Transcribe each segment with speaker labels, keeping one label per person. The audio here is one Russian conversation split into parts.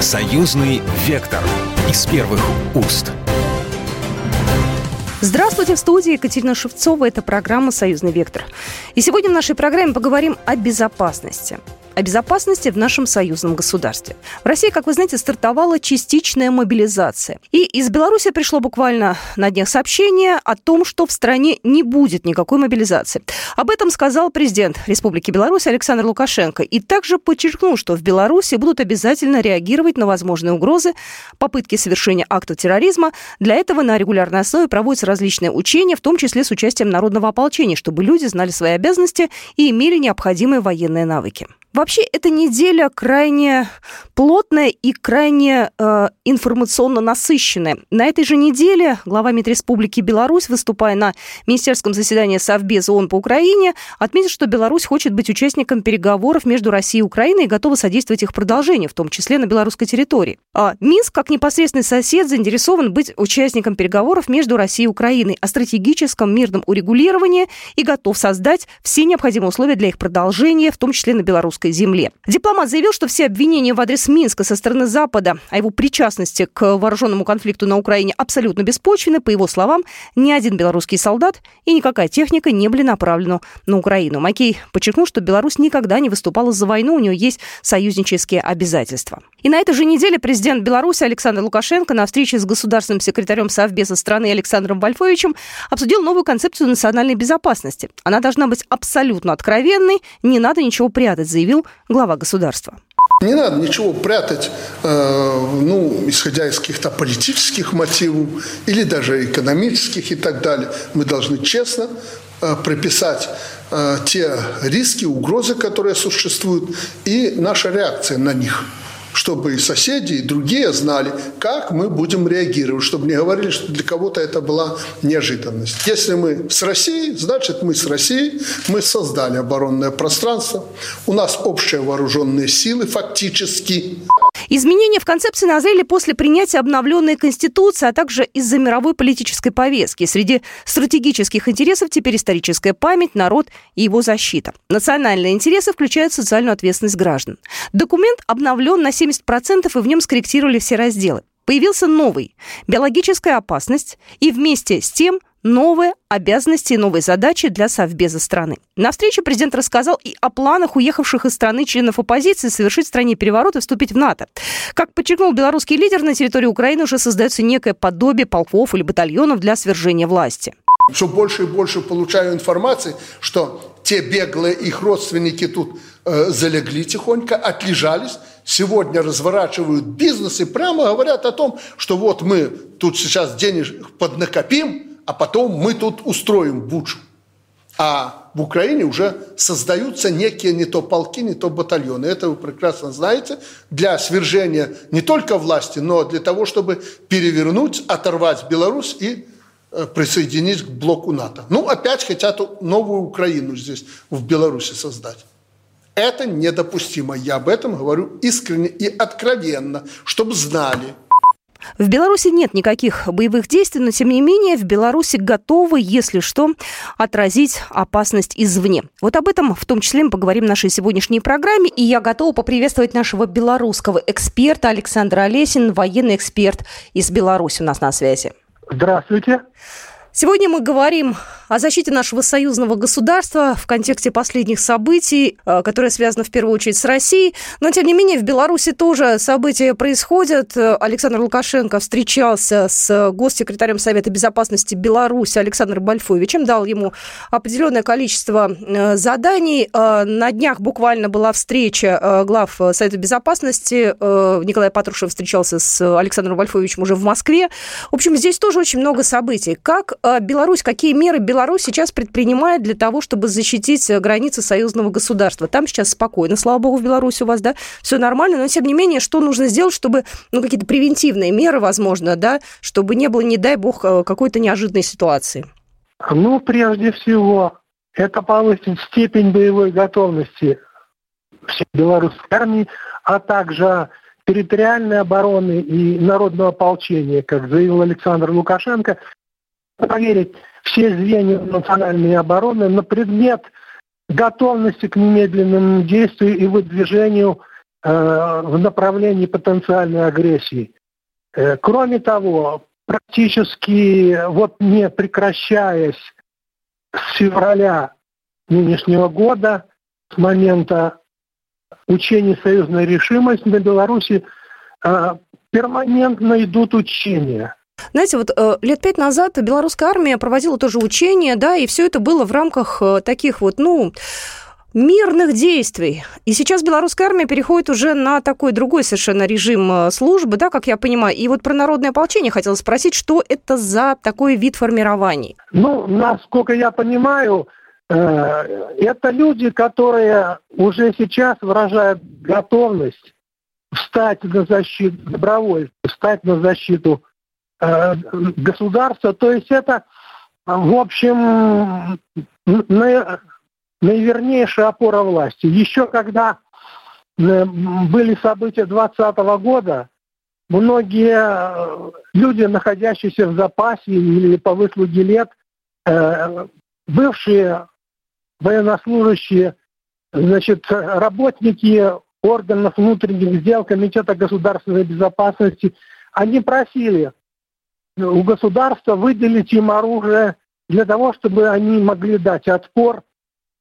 Speaker 1: Союзный вектор из первых уст.
Speaker 2: Здравствуйте, в студии Екатерина Шевцова. Это программа «Союзный вектор». И сегодня в нашей программе поговорим о безопасности о безопасности в нашем союзном государстве. В России, как вы знаете, стартовала частичная мобилизация. И из Беларуси пришло буквально на днях сообщение о том, что в стране не будет никакой мобилизации. Об этом сказал президент Республики Беларусь Александр Лукашенко. И также подчеркнул, что в Беларуси будут обязательно реагировать на возможные угрозы, попытки совершения актов терроризма. Для этого на регулярной основе проводятся различные учения, в том числе с участием народного ополчения, чтобы люди знали свои обязанности и имели необходимые военные навыки. Вообще, эта неделя крайне плотная и крайне э, информационно насыщенная. На этой же неделе глава МИД Республики Беларусь, выступая на министерском заседании Совбеза ООН по Украине, отметил, что Беларусь хочет быть участником переговоров между Россией и Украиной и готова содействовать их продолжению, в том числе на белорусской территории. А Минск, как непосредственный сосед, заинтересован быть участником переговоров между Россией и Украиной о стратегическом мирном урегулировании и готов создать все необходимые условия для их продолжения, в том числе на белорусской белорусской земле. Дипломат заявил, что все обвинения в адрес Минска со стороны Запада о его причастности к вооруженному конфликту на Украине абсолютно беспочвены. По его словам, ни один белорусский солдат и никакая техника не были направлены на Украину. Макей подчеркнул, что Беларусь никогда не выступала за войну, у нее есть союзнические обязательства. И на этой же неделе президент Беларуси Александр Лукашенко на встрече с государственным секретарем Совбеза страны Александром Вольфовичем обсудил новую концепцию национальной безопасности. Она должна быть абсолютно откровенной, не надо ничего прятать, заявил заявил глава государства.
Speaker 3: Не надо ничего прятать, э, ну, исходя из каких-то политических мотивов или даже экономических и так далее. Мы должны честно э, прописать э, те риски, угрозы, которые существуют, и наша реакция на них чтобы и соседи, и другие знали, как мы будем реагировать, чтобы не говорили, что для кого-то это была неожиданность. Если мы с Россией, значит мы с Россией, мы создали оборонное пространство, у нас общие вооруженные силы фактически.
Speaker 2: Изменения в концепции назрели после принятия обновленной Конституции, а также из-за мировой политической повестки. Среди стратегических интересов теперь историческая память, народ и его защита. Национальные интересы включают социальную ответственность граждан. Документ обновлен на 70% и в нем скорректировали все разделы. Появился новый – биологическая опасность, и вместе с тем новые обязанности и новые задачи для Совбеза страны. На встрече президент рассказал и о планах уехавших из страны членов оппозиции совершить в стране переворот и вступить в НАТО. Как подчеркнул белорусский лидер, на территории Украины уже создается некое подобие полков или батальонов для свержения власти.
Speaker 3: Все больше и больше получаю информации, что те беглые их родственники тут э, залегли тихонько, отлежались, сегодня разворачивают бизнес и прямо говорят о том, что вот мы тут сейчас денег поднакопим, а потом мы тут устроим бучу. А в Украине уже создаются некие не то полки, не то батальоны. Это вы прекрасно знаете. Для свержения не только власти, но для того, чтобы перевернуть, оторвать Беларусь и э, присоединить к блоку НАТО. Ну, опять хотят новую Украину здесь, в Беларуси создать. Это недопустимо. Я об этом говорю искренне и откровенно, чтобы знали –
Speaker 2: в Беларуси нет никаких боевых действий, но тем не менее в Беларуси готовы, если что, отразить опасность извне. Вот об этом в том числе мы поговорим в нашей сегодняшней программе. И я готова поприветствовать нашего белорусского эксперта Александра Олесин, военный эксперт из Беларуси у нас на связи.
Speaker 4: Здравствуйте.
Speaker 2: Сегодня мы говорим о защите нашего союзного государства в контексте последних событий, э, которые связаны в первую очередь с Россией. Но, тем не менее, в Беларуси тоже события происходят. Александр Лукашенко встречался с госсекретарем Совета безопасности Беларуси Александром Бальфовичем, дал ему определенное количество э, заданий. Э, на днях буквально была встреча глав Совета безопасности. Николай Патрушев встречался с Александром Бальфовичем уже в Москве. В общем, здесь тоже очень много событий. Как Беларусь, какие меры Беларусь сейчас предпринимает для того, чтобы защитить э, границы союзного государства? Там сейчас спокойно, слава богу, в Беларуси у вас, да, все нормально, но тем не менее, что нужно сделать, чтобы, ну, какие-то превентивные меры, возможно, да, чтобы не было, не дай бог, э, какой-то неожиданной ситуации?
Speaker 4: Ну, прежде всего, это повысить степень боевой готовности всей белорусской армии, а также территориальной обороны и народного ополчения, как заявил Александр Лукашенко, проверить все звенья национальной обороны на предмет готовности к немедленному действию и выдвижению в направлении потенциальной агрессии. Кроме того, практически вот не прекращаясь с февраля нынешнего года, с момента учений союзной решимости на Беларуси, перманентно идут учения.
Speaker 2: Знаете, вот э, лет пять назад белорусская армия проводила тоже учения, да, и все это было в рамках э, таких вот, ну, мирных действий. И сейчас белорусская армия переходит уже на такой другой совершенно режим э, службы, да, как я понимаю. И вот про народное ополчение хотела спросить, что это за такой вид формирований?
Speaker 4: Ну, насколько я понимаю, это люди, которые уже сейчас выражают готовность встать на защиту добровольцев, встать на защиту государства. То есть это, в общем, на, наивернейшая опора власти. Еще когда э, были события 2020 года, многие э, люди, находящиеся в запасе или по выслуге лет, э, бывшие военнослужащие, значит, работники органов внутренних дел, Комитета государственной безопасности, они просили у государства выделить им оружие для того, чтобы они могли дать отпор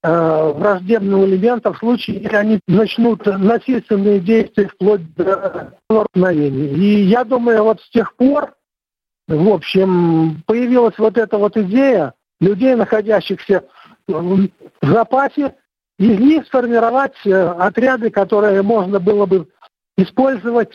Speaker 4: э, враждебным элементам в случае, если они начнут насильственные действия вплоть до столкновений. И я думаю, вот с тех пор, в общем, появилась вот эта вот идея людей, находящихся в запасе, из них сформировать э, отряды, которые можно было бы использовать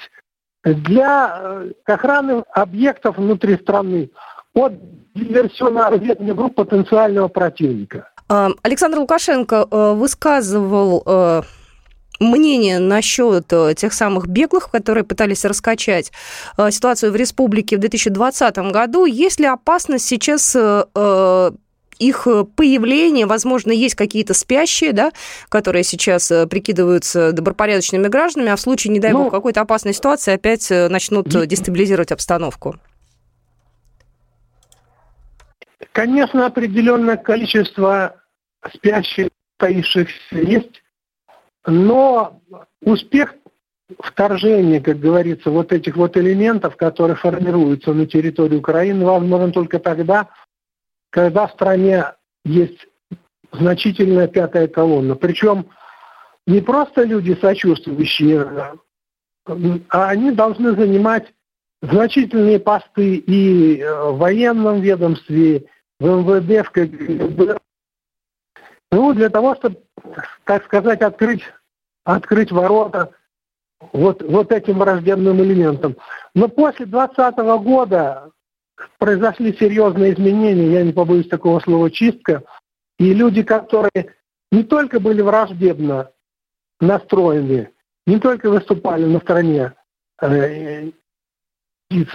Speaker 4: для э, охраны объектов внутри страны от диверсионно-разведывательных групп потенциального противника.
Speaker 2: А, Александр Лукашенко э, высказывал мнение насчет тех самых беглых, которые пытались раскачать ситуацию в республике в 2020 году. Есть ли опасность сейчас их э, появление, возможно, есть какие-то спящие, да, которые сейчас э, прикидываются добропорядочными гражданами, а в случае, не дай ну, бог, какой-то опасной ситуации опять э, начнут дестабилизировать обстановку?
Speaker 4: Конечно, определенное количество спящих, таившихся есть, но успех вторжения, как говорится, вот этих вот элементов, которые формируются на территории Украины, возможен только тогда, когда в стране есть значительная пятая колонна. Причем не просто люди сочувствующие, а они должны занимать значительные посты и э, в военном ведомстве, в МВД, в КГБ. Ну, для того, чтобы, так сказать, открыть, открыть ворота вот, вот этим враждебным элементам. Но после 2020 года произошли серьезные изменения, я не побоюсь такого слова чистка, и люди, которые не только были враждебно настроены, не только выступали на стороне э,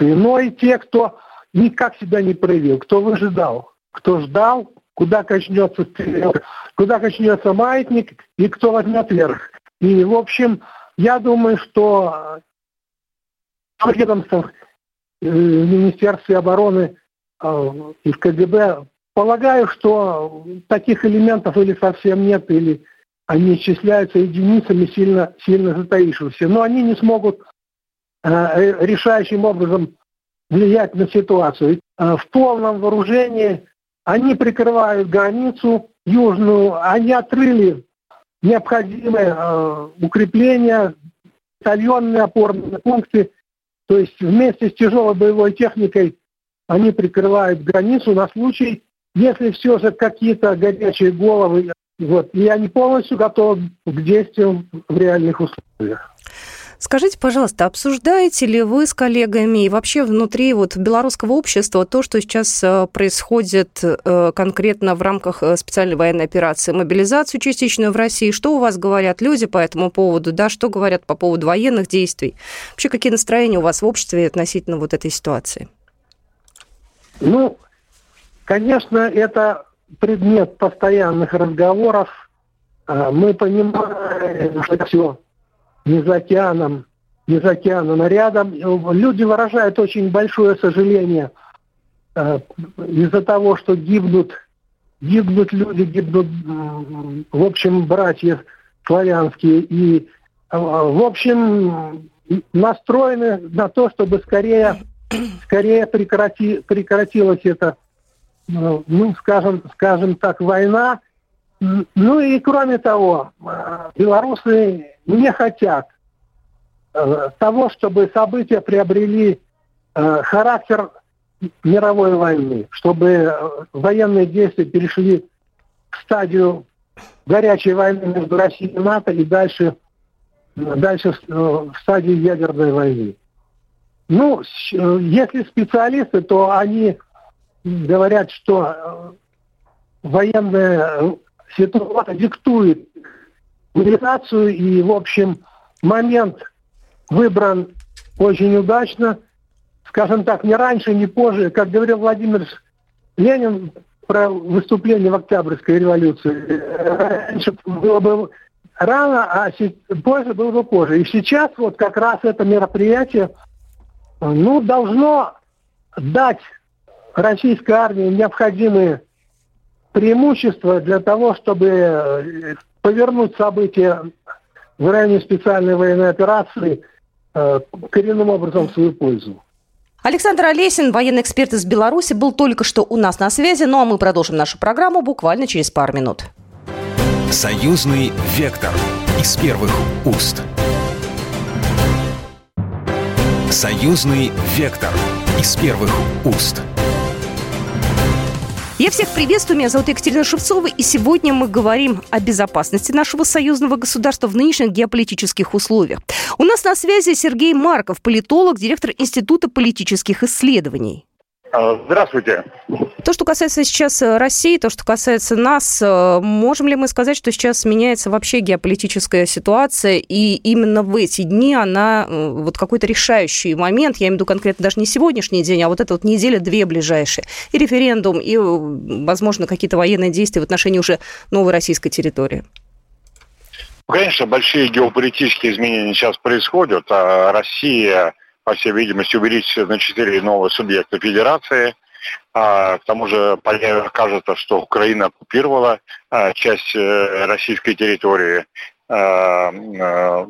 Speaker 4: но и те, кто никак себя не проявил, кто выжидал, кто ждал, куда качнется куда качнется маятник и кто возьмет верх. И, в общем, я думаю, что ведомствах в Министерстве обороны а, и в КГБ. Полагаю, что таких элементов или совсем нет, или они исчисляются единицами сильно, сильно затаившихся. Но они не смогут а, э, решающим образом влиять на ситуацию. В полном вооружении они прикрывают границу южную, они отрыли необходимые укрепления, батальонные опорные пункты то есть вместе с тяжелой боевой техникой они прикрывают границу на случай, если все же какие-то горячие головы, вот, и они полностью готовы к действиям в реальных условиях.
Speaker 2: Скажите, пожалуйста, обсуждаете ли вы с коллегами и вообще внутри вот белорусского общества то, что сейчас э, происходит э, конкретно в рамках э, специальной военной операции, мобилизацию частичную в России? Что у вас говорят люди по этому поводу? Да, что говорят по поводу военных действий? Вообще, какие настроения у вас в обществе относительно вот этой ситуации?
Speaker 4: Ну, конечно, это предмет постоянных разговоров. А, мы понимаем, что все не за океаном, не за океаном, а рядом. Люди выражают очень большое сожаление э, из-за того, что гибнут, гибнут люди, гибнут, в общем, братья славянские. И в общем, настроены на то, чтобы скорее, скорее прекрати, прекратилась эта, ну, скажем, скажем так, война. Ну и кроме того, белорусы не хотят того, чтобы события приобрели характер мировой войны, чтобы военные действия перешли в стадию горячей войны между Россией и НАТО и дальше, дальше в стадии ядерной войны. Ну, если специалисты, то они говорят, что военная ситуация диктует мобилизацию, и, в общем, момент выбран очень удачно – скажем так, не раньше, не позже, как говорил Владимир Ленин про выступление в Октябрьской революции. Раньше было бы рано, а позже было бы позже. И сейчас вот как раз это мероприятие ну, должно дать российской армии необходимые преимущества для того, чтобы э, повернуть события в районе специальной военной операции э, коренным образом в свою пользу.
Speaker 2: Александр Олесин, военный эксперт из Беларуси, был только что у нас на связи, ну а мы продолжим нашу программу буквально через пару минут.
Speaker 1: Союзный вектор из первых уст. Союзный вектор из первых уст.
Speaker 2: Я всех приветствую, меня зовут Екатерина Шевцова, и сегодня мы говорим о безопасности нашего союзного государства в нынешних геополитических условиях. У нас на связи Сергей Марков, политолог, директор Института политических исследований.
Speaker 5: А, здравствуйте.
Speaker 2: То, что касается сейчас э, России, то, что касается нас, э, можем ли мы сказать, что сейчас меняется вообще геополитическая ситуация, и именно в эти дни она, э, вот какой-то решающий момент, я имею в виду конкретно даже не сегодняшний день, а вот эта вот неделя-две ближайшие, и референдум, и, возможно, какие-то военные действия в отношении уже новой российской территории?
Speaker 5: Конечно, большие геополитические изменения сейчас происходят, а Россия по всей видимости, увеличится на 4 новых субъекта федерации. А, к тому же кажется, что Украина оккупировала а, часть э, российской территории. А, а,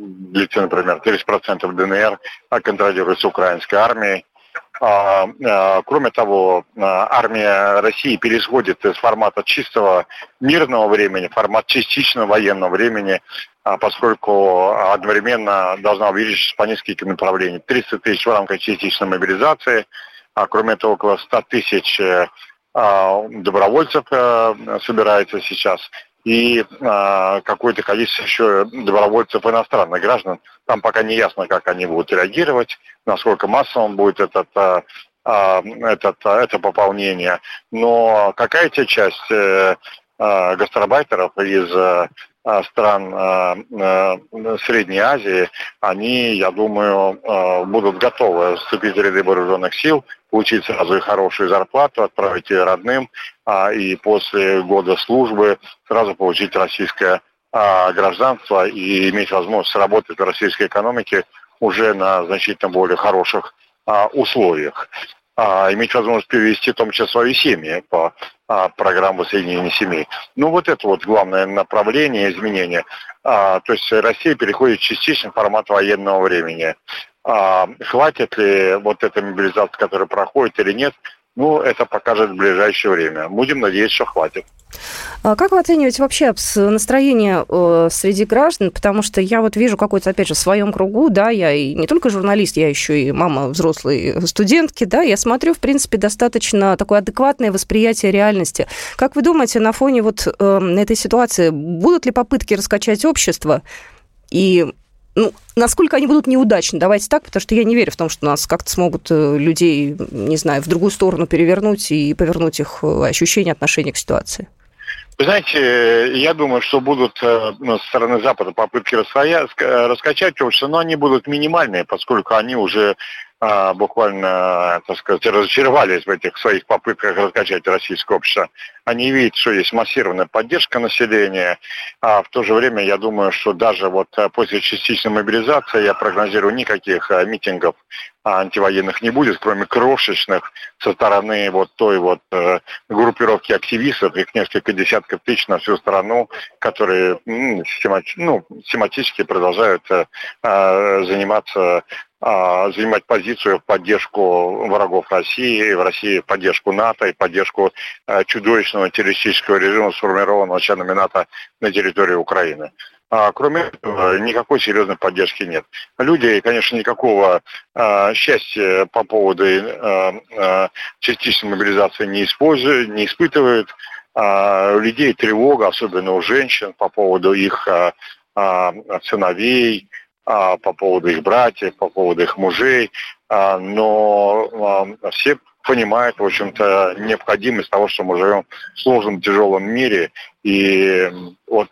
Speaker 5: например, 30% ДНР контролируется украинской армией. А, а, кроме того, армия России переходит из формата чистого мирного времени в формат частично военного времени. А, поскольку одновременно должна увеличиться по нескольким направлениям. 300 тысяч в рамках частичной мобилизации, а кроме этого около 100 тысяч а, добровольцев э, собирается сейчас и а, какое-то количество еще добровольцев иностранных граждан. Там пока не ясно, как они будут реагировать, насколько массовым будет этот, этот, это пополнение. Но какая-то часть э, гастарбайтеров из стран а, а, Средней Азии, они, я думаю, будут готовы вступить в ряды вооруженных сил, получить сразу и хорошую зарплату, отправить ее родным, и после года службы сразу получить российское гражданство и иметь возможность работать в российской экономике уже на значительно более хороших условиях а, иметь возможность перевести в том числе свои семьи по а, программе воссоединения семей. Ну вот это вот главное направление изменения. А, то есть Россия переходит частично в формат военного времени. А, хватит ли вот эта мобилизация, которая проходит или нет, ну, это покажет в ближайшее время. Будем надеяться, что хватит.
Speaker 2: А как вы оцениваете вообще настроение э, среди граждан? Потому что я вот вижу какой-то, опять же, в своем кругу, да, я и не только журналист, я еще и мама взрослой студентки, да, я смотрю, в принципе, достаточно такое адекватное восприятие реальности. Как вы думаете, на фоне вот э, этой ситуации будут ли попытки раскачать общество? И ну, насколько они будут неудачны, давайте так, потому что я не верю в том, что нас как-то смогут э, людей, не знаю, в другую сторону перевернуть и повернуть их э, ощущения, отношения к ситуации.
Speaker 5: Вы знаете, я думаю, что будут э, ну, со стороны Запада попытки раскачать общество, но они будут минимальные, поскольку они уже а, буквально, так сказать, разочаровались в этих своих попытках раскачать российское общество. Они видят, что есть массированная поддержка населения, а в то же время я думаю, что даже вот э, после частичной мобилизации я прогнозирую никаких э, митингов антивоенных не будет, кроме крошечных со стороны вот той вот э, группировки активистов, их несколько десятков тысяч на всю страну, которые ну, систематически продолжают э, э, заниматься а, занимать позицию в поддержку врагов России, в России поддержку НАТО и поддержку э, чудовищного террористического режима, сформированного членами НАТО на территории Украины. А кроме этого, никакой серьезной поддержки нет. Люди, конечно, никакого а, счастья по поводу а, а, частичной мобилизации не используют, не испытывают. А, у людей тревога, особенно у женщин, по поводу их а, а, сыновей, а, по поводу их братьев, по поводу их мужей. А, но а, все понимают, в общем-то, необходимость того, что мы живем в сложном, тяжелом мире. И вот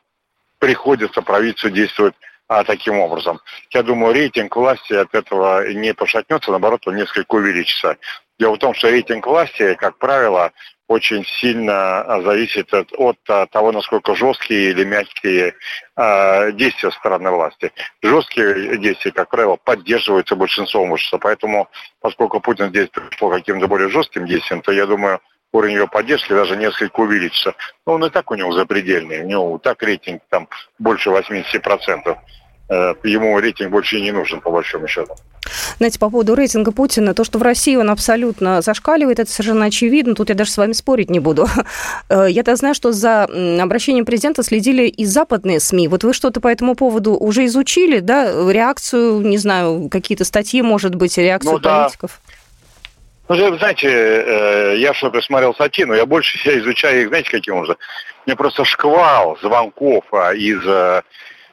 Speaker 5: приходится правительству действовать а, таким образом. Я думаю, рейтинг власти от этого не пошатнется, наоборот, он несколько увеличится. Дело в том, что рейтинг власти, как правило, очень сильно а, зависит от, от а, того, насколько жесткие или мягкие э, действия стороны власти. Жесткие действия, как правило, поддерживаются большинством общества. Поэтому, поскольку Путин здесь пришел каким-то более жестким действием, то я думаю, уровень его поддержки даже несколько увеличится. Но он и так у него запредельный. У него так рейтинг там больше 80%. Э, ему рейтинг больше не нужен, по большому счету.
Speaker 2: Знаете, по поводу рейтинга Путина, то, что в России он абсолютно зашкаливает, это совершенно очевидно. Тут я даже с вами спорить не буду. Э, я-то знаю, что за обращением президента следили и западные СМИ. Вот вы что-то по этому поводу уже изучили, да? Реакцию, не знаю, какие-то статьи, может быть, реакцию ну, политиков? Да.
Speaker 5: Ну, знаете, э, я что-то смотрел статьи, но я больше себя изучаю их, знаете, каким образом? Мне просто шквал звонков а, из э,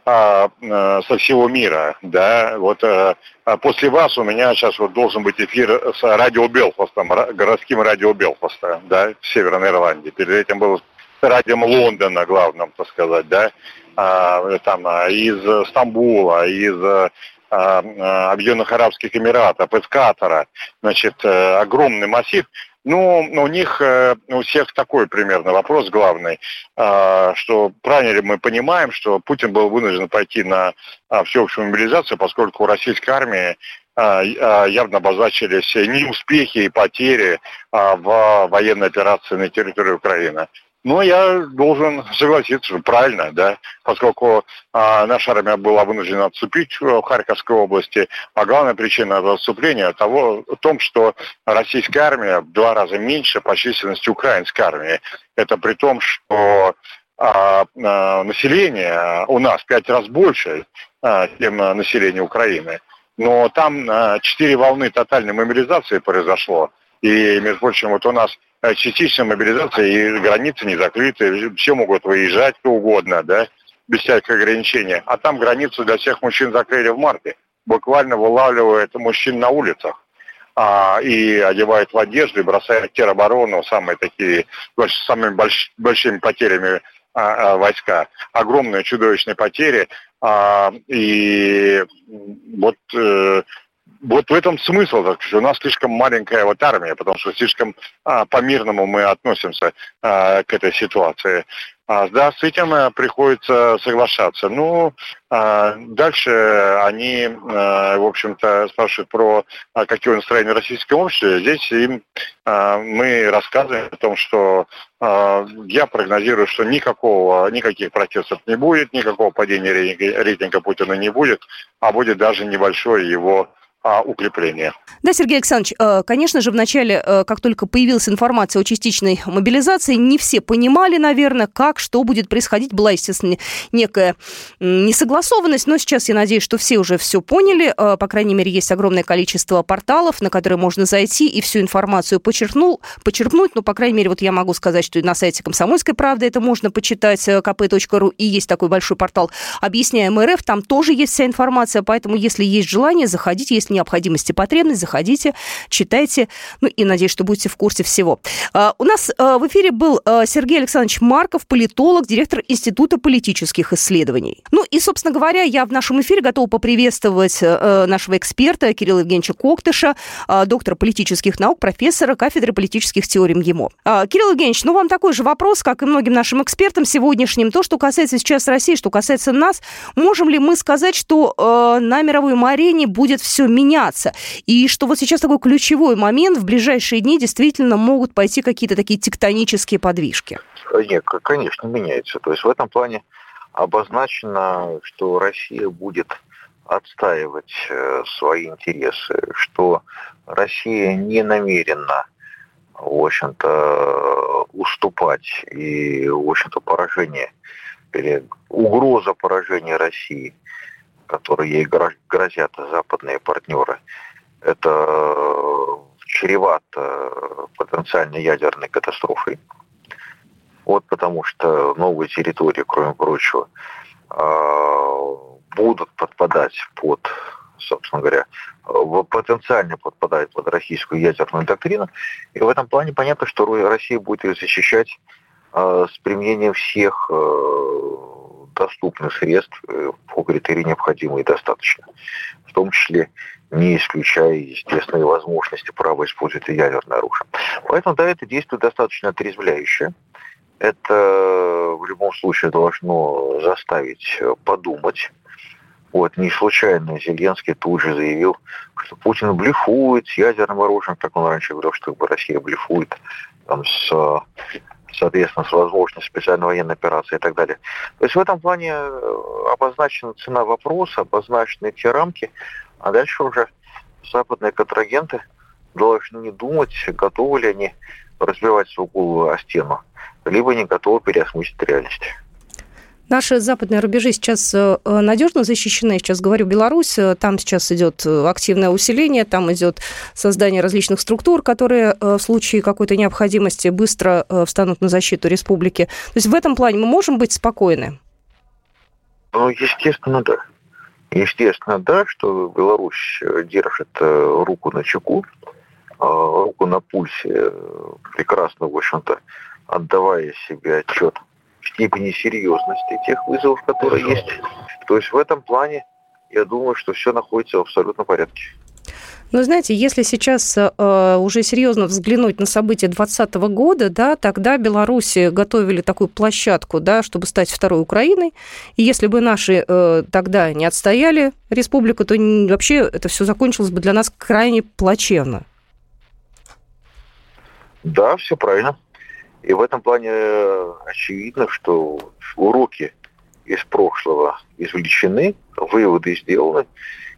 Speaker 5: а, э, со всего мира, да, вот а после вас у меня сейчас вот должен быть эфир с радио Белфастом, городским радио Белфаста, да, в Северной Ирландии. Перед этим был радио Лондона главным, так сказать, да, там из Стамбула, из а, а, Объединенных Арабских Эмиратов, из Катара, значит, э, огромный массив. Ну, у них э, у всех такой примерно вопрос главный, а, что правильно ли мы понимаем, что Путин был вынужден пойти на всеобщую мобилизацию, поскольку у российской армии явно обозначились неуспехи и потери в военной операции на территории Украины. Но я должен согласиться, правильно, да, поскольку а, наша армия была вынуждена отступить в Харьковской области, а главная причина отступления того, в том, что российская армия в два раза меньше по численности украинской армии. Это при том, что а, а, население у нас пять раз больше, а, чем население Украины. Но там а, четыре волны тотальной мобилизации произошло. И, между прочим, вот у нас Э, частичная мобилизация, и границы не закрыты, все могут выезжать кто угодно, да, без всяких ограничений. А там границу для всех мужчин закрыли в марте. Буквально вылавливают мужчин на улицах а, и одевают в одежду, и бросают тероборону, самые такие, с самыми больш, большими потерями а, а, войска. Огромные чудовищные потери. А, и вот э, вот в этом смысл, так что у нас слишком маленькая вот армия, потому что слишком а, по-мирному мы относимся а, к этой ситуации. А, да, с этим а, приходится соглашаться. Ну, а, дальше они, а, в общем-то, спрашивают про а, какие настроения в российском обществе. Здесь им а, мы рассказываем о том, что а, я прогнозирую, что никакого, никаких протестов не будет, никакого падения рейтинга, рейтинга Путина не будет, а будет даже небольшое его а, укрепления.
Speaker 2: Да, Сергей Александрович, э, конечно же, вначале, э, как только появилась информация о частичной мобилизации, не все понимали, наверное, как, что будет происходить. Была, естественно, некая несогласованность, но сейчас я надеюсь, что все уже все поняли. Э, по крайней мере, есть огромное количество порталов, на которые можно зайти и всю информацию почерпнул, почерпнуть. Ну, по крайней мере, вот я могу сказать, что на сайте «Комсомольской правды» это можно почитать, kp.ru, и есть такой большой портал «Объясняем РФ», там тоже есть вся информация, поэтому, если есть желание, заходите, если необходимость и потребность, заходите, читайте, ну и надеюсь, что будете в курсе всего. А, у нас а, в эфире был а, Сергей Александрович Марков, политолог, директор Института политических исследований. Ну и, собственно говоря, я в нашем эфире готова поприветствовать нашего эксперта Кирилла Евгеньевича Коктыша, доктора политических наук, профессора кафедры политических теорий МГИМО. Кирилл Евгеньевич, ну вам такой же вопрос, как и многим нашим экспертам сегодняшним. То, что касается сейчас России, что касается нас, можем ли мы сказать, что на мировой арене будет все меняться? И что вот сейчас такой ключевой момент, в ближайшие дни действительно могут пойти какие-то такие тектонические подвижки?
Speaker 6: Нет, конечно, меняется. То есть в этом плане обозначено, что Россия будет отстаивать э, свои интересы, что Россия не намерена, в общем-то, уступать и, в общем-то, поражение или угроза поражения России, которые ей грозят западные партнеры, это чревато потенциальной ядерной катастрофой. Вот потому что новые территории, кроме прочего, а, будут подпадать под, собственно говоря, потенциально подпадать под российскую ядерную доктрину. И в этом плане понятно, что Россия будет ее защищать а, с применением всех доступных средств э, по критерии необходимо и достаточно. В том числе не исключая, естественно, и возможности права использовать ядерное оружие. Поэтому, да, это действует достаточно отрезвляюще. Это в любом случае должно заставить подумать. Вот, не случайно Зеленский тут же заявил, что Путин блефует с ядерным оружием, как он раньше говорил, что Россия блефует там, с соответственно, с возможностью специальной военной операции и так далее. То есть в этом плане обозначена цена вопроса, обозначены те рамки, а дальше уже западные контрагенты должны не думать, готовы ли они разбивать свою голову о стену, либо не готовы переосмыслить реальность.
Speaker 2: Наши западные рубежи сейчас э, надежно защищены. Сейчас говорю Беларусь, э, там сейчас идет э, активное усиление, там идет создание различных структур, которые в случае какой-то необходимости быстро встанут на защиту республики. То есть в этом плане мы можем быть спокойны?
Speaker 6: Ну, естественно, да. Естественно, да, что Беларусь держит руку на чеку, руку на пульсе, прекрасно, в общем-то, отдавая себе отчет степени серьезности тех вызовов, которые есть. То есть в этом плане я думаю, что все находится в абсолютном порядке.
Speaker 2: Но знаете, если сейчас э, уже серьезно взглянуть на события 2020 года, да, тогда Беларуси готовили такую площадку, да, чтобы стать второй Украиной. И если бы наши э, тогда не отстояли республику, то вообще это все закончилось бы для нас крайне плачевно.
Speaker 6: Да, все правильно. И в этом плане э, очевидно, что уроки из прошлого извлечены, выводы сделаны.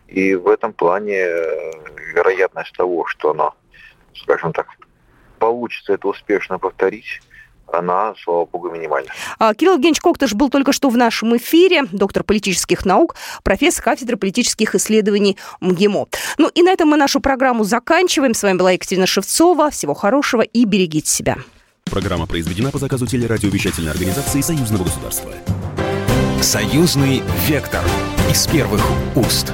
Speaker 6: И в этом плане э, вероятность того, что она, скажем так, получится это успешно повторить, она, слава богу, минимальна.
Speaker 2: А, Кирилл Евгеньевич Коктыш был только что в нашем эфире, доктор политических наук, профессор кафедры политических исследований МГИМО. Ну и на этом мы нашу программу заканчиваем. С вами была Екатерина Шевцова. Всего хорошего и берегите себя.
Speaker 1: Программа произведена по заказу телерадиовещательной организации Союзного государства. Союзный вектор из первых уст.